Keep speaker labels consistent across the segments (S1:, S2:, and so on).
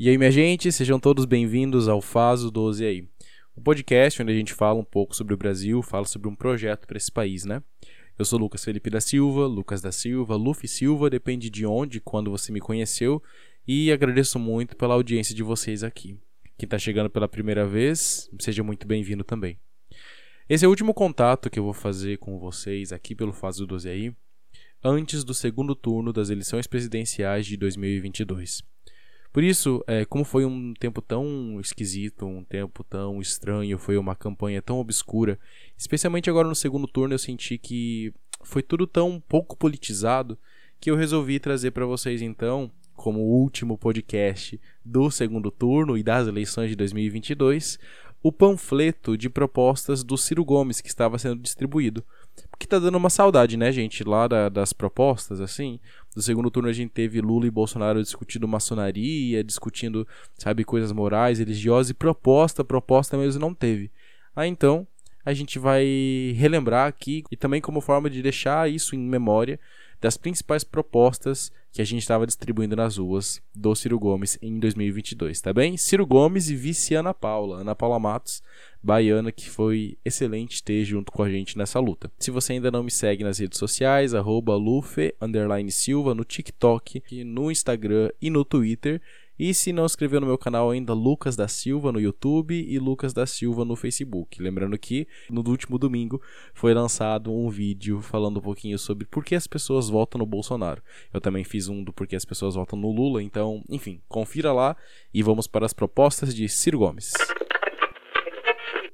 S1: E aí, minha gente, sejam todos bem-vindos ao Faso 12 aí. Um podcast onde a gente fala um pouco sobre o Brasil, fala sobre um projeto para esse país, né? Eu sou Lucas Felipe da Silva, Lucas da Silva, Luffy Silva, depende de onde, quando você me conheceu, e agradeço muito pela audiência de vocês aqui. Quem está chegando pela primeira vez, seja muito bem-vindo também. Esse é o último contato que eu vou fazer com vocês aqui pelo Faso 12 aí, antes do segundo turno das eleições presidenciais de 2022. Por isso, é, como foi um tempo tão esquisito, um tempo tão estranho, foi uma campanha tão obscura, especialmente agora no segundo turno eu senti que foi tudo tão pouco politizado que eu resolvi trazer para vocês então, como último podcast do segundo turno e das eleições de 2022, o panfleto de propostas do Ciro Gomes que estava sendo distribuído. Porque tá dando uma saudade, né, gente, lá da, das propostas, assim. No segundo turno a gente teve Lula e Bolsonaro discutindo maçonaria, discutindo, sabe, coisas morais, religiosas, e proposta, proposta mesmo não teve. Aí então, a gente vai relembrar aqui, e também como forma de deixar isso em memória, das principais propostas que a gente estava distribuindo nas ruas do Ciro Gomes em 2022, tá bem? Ciro Gomes e vice Ana Paula, Ana Paula Matos, baiana, que foi excelente ter junto com a gente nessa luta. Se você ainda não me segue nas redes sociais, arroba Lufe, no TikTok, no Instagram e no Twitter, e se não inscreveu no meu canal ainda, Lucas da Silva no YouTube e Lucas da Silva no Facebook. Lembrando que no último domingo foi lançado um vídeo falando um pouquinho sobre por que as pessoas votam no Bolsonaro. Eu também fiz um do porquê as pessoas votam no Lula, então, enfim, confira lá e vamos para as propostas de Ciro Gomes.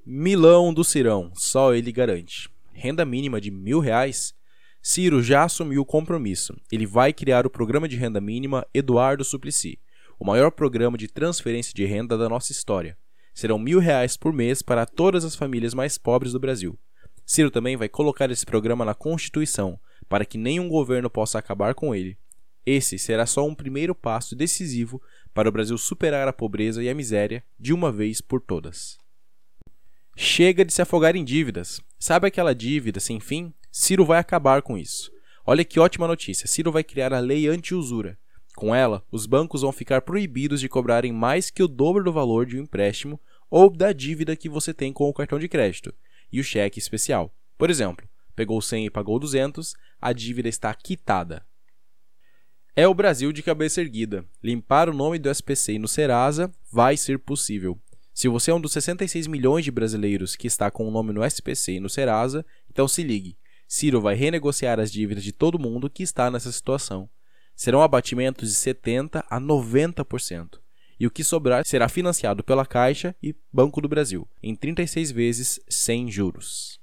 S1: Milão do Cirão, só ele garante. Renda mínima de mil reais? Ciro já assumiu o compromisso. Ele vai criar o programa de renda mínima Eduardo Suplicy o maior programa de transferência de renda da nossa história. Serão mil reais por mês para todas as famílias mais pobres do Brasil. Ciro também vai colocar esse programa na Constituição, para que nenhum governo possa acabar com ele. Esse será só um primeiro passo decisivo para o Brasil superar a pobreza e a miséria de uma vez por todas. Chega de se afogar em dívidas. Sabe aquela dívida sem fim? Ciro vai acabar com isso. Olha que ótima notícia: Ciro vai criar a lei anti-usura. Com ela, os bancos vão ficar proibidos de cobrarem mais que o dobro do valor de um empréstimo ou da dívida que você tem com o cartão de crédito e o cheque especial. Por exemplo, pegou 100 e pagou 200, a dívida está quitada. É o Brasil de cabeça erguida. Limpar o nome do SPC no Serasa vai ser possível. Se você é um dos 66 milhões de brasileiros que está com o nome no SPC e no Serasa, então se ligue. Ciro vai renegociar as dívidas de todo mundo que está nessa situação serão abatimentos de 70% a 90%, e o que sobrar será financiado pela Caixa e Banco do Brasil, em 36 vezes sem juros.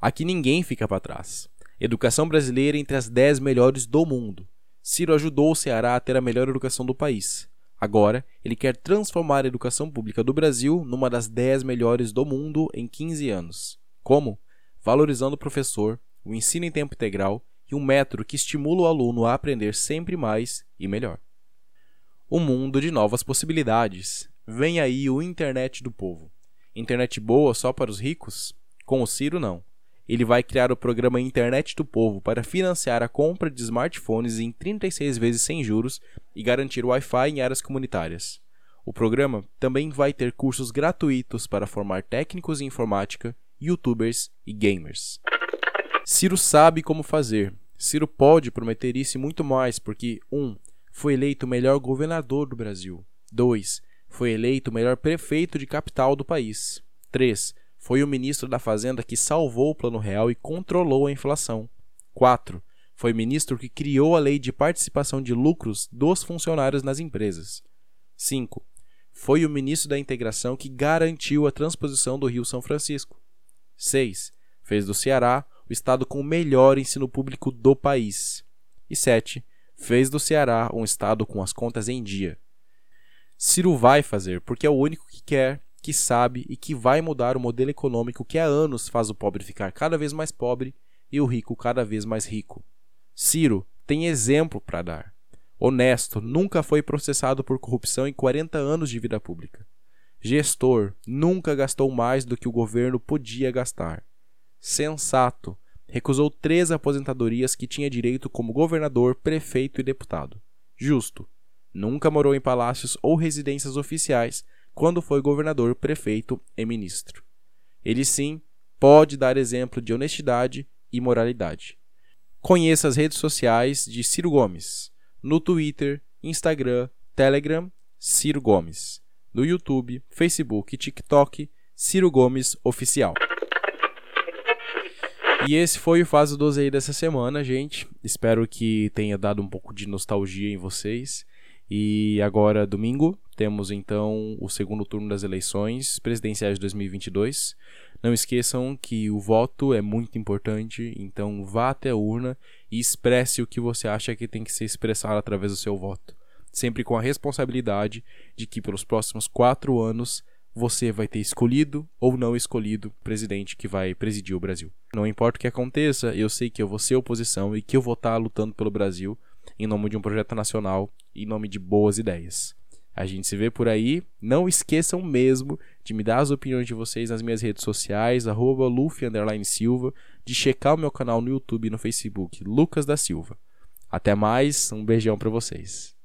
S1: Aqui ninguém fica para trás. Educação brasileira entre as 10 melhores do mundo. Ciro ajudou o Ceará a ter a melhor educação do país. Agora, ele quer transformar a educação pública do Brasil numa das 10 melhores do mundo em 15 anos. Como? Valorizando o professor, o ensino em tempo integral e um método que estimula o aluno a aprender sempre mais e melhor. Um mundo de novas possibilidades. Vem aí o Internet do Povo. Internet boa só para os ricos? Com o Ciro, não. Ele vai criar o programa Internet do Povo para financiar a compra de smartphones em 36 vezes sem juros e garantir Wi-Fi em áreas comunitárias. O programa também vai ter cursos gratuitos para formar técnicos em informática, youtubers e gamers. Ciro sabe como fazer. Ciro pode prometer isso e muito mais, porque 1. Um, foi eleito o melhor governador do Brasil. 2. Foi eleito o melhor prefeito de capital do país. 3. Foi o ministro da Fazenda que salvou o Plano Real e controlou a inflação. 4. Foi ministro que criou a lei de participação de lucros dos funcionários nas empresas. 5. Foi o ministro da Integração que garantiu a transposição do Rio São Francisco. 6. Fez do Ceará o estado com o melhor ensino público do país. E 7. Fez do Ceará um estado com as contas em dia. Ciro vai fazer, porque é o único que quer, que sabe e que vai mudar o modelo econômico que há anos faz o pobre ficar cada vez mais pobre e o rico cada vez mais rico. Ciro tem exemplo para dar. Honesto, nunca foi processado por corrupção em 40 anos de vida pública. Gestor, nunca gastou mais do que o governo podia gastar sensato, recusou três aposentadorias que tinha direito como governador, prefeito e deputado. Justo. Nunca morou em palácios ou residências oficiais quando foi governador, prefeito e ministro. Ele sim pode dar exemplo de honestidade e moralidade. Conheça as redes sociais de Ciro Gomes no Twitter, Instagram, Telegram, Ciro Gomes. No YouTube, Facebook e TikTok, Ciro Gomes Oficial. E esse foi o Fase 12 aí dessa semana, gente. Espero que tenha dado um pouco de nostalgia em vocês. E agora, domingo, temos então o segundo turno das eleições presidenciais de 2022. Não esqueçam que o voto é muito importante, então vá até a urna e expresse o que você acha que tem que ser expressado através do seu voto. Sempre com a responsabilidade de que pelos próximos quatro anos você vai ter escolhido ou não escolhido o presidente que vai presidir o Brasil. Não importa o que aconteça, eu sei que eu vou ser oposição e que eu vou estar lutando pelo Brasil em nome de um projeto nacional, em nome de boas ideias. A gente se vê por aí. Não esqueçam mesmo de me dar as opiniões de vocês nas minhas redes sociais, arroba Silva, de checar o meu canal no YouTube e no Facebook, Lucas da Silva. Até mais, um beijão para vocês.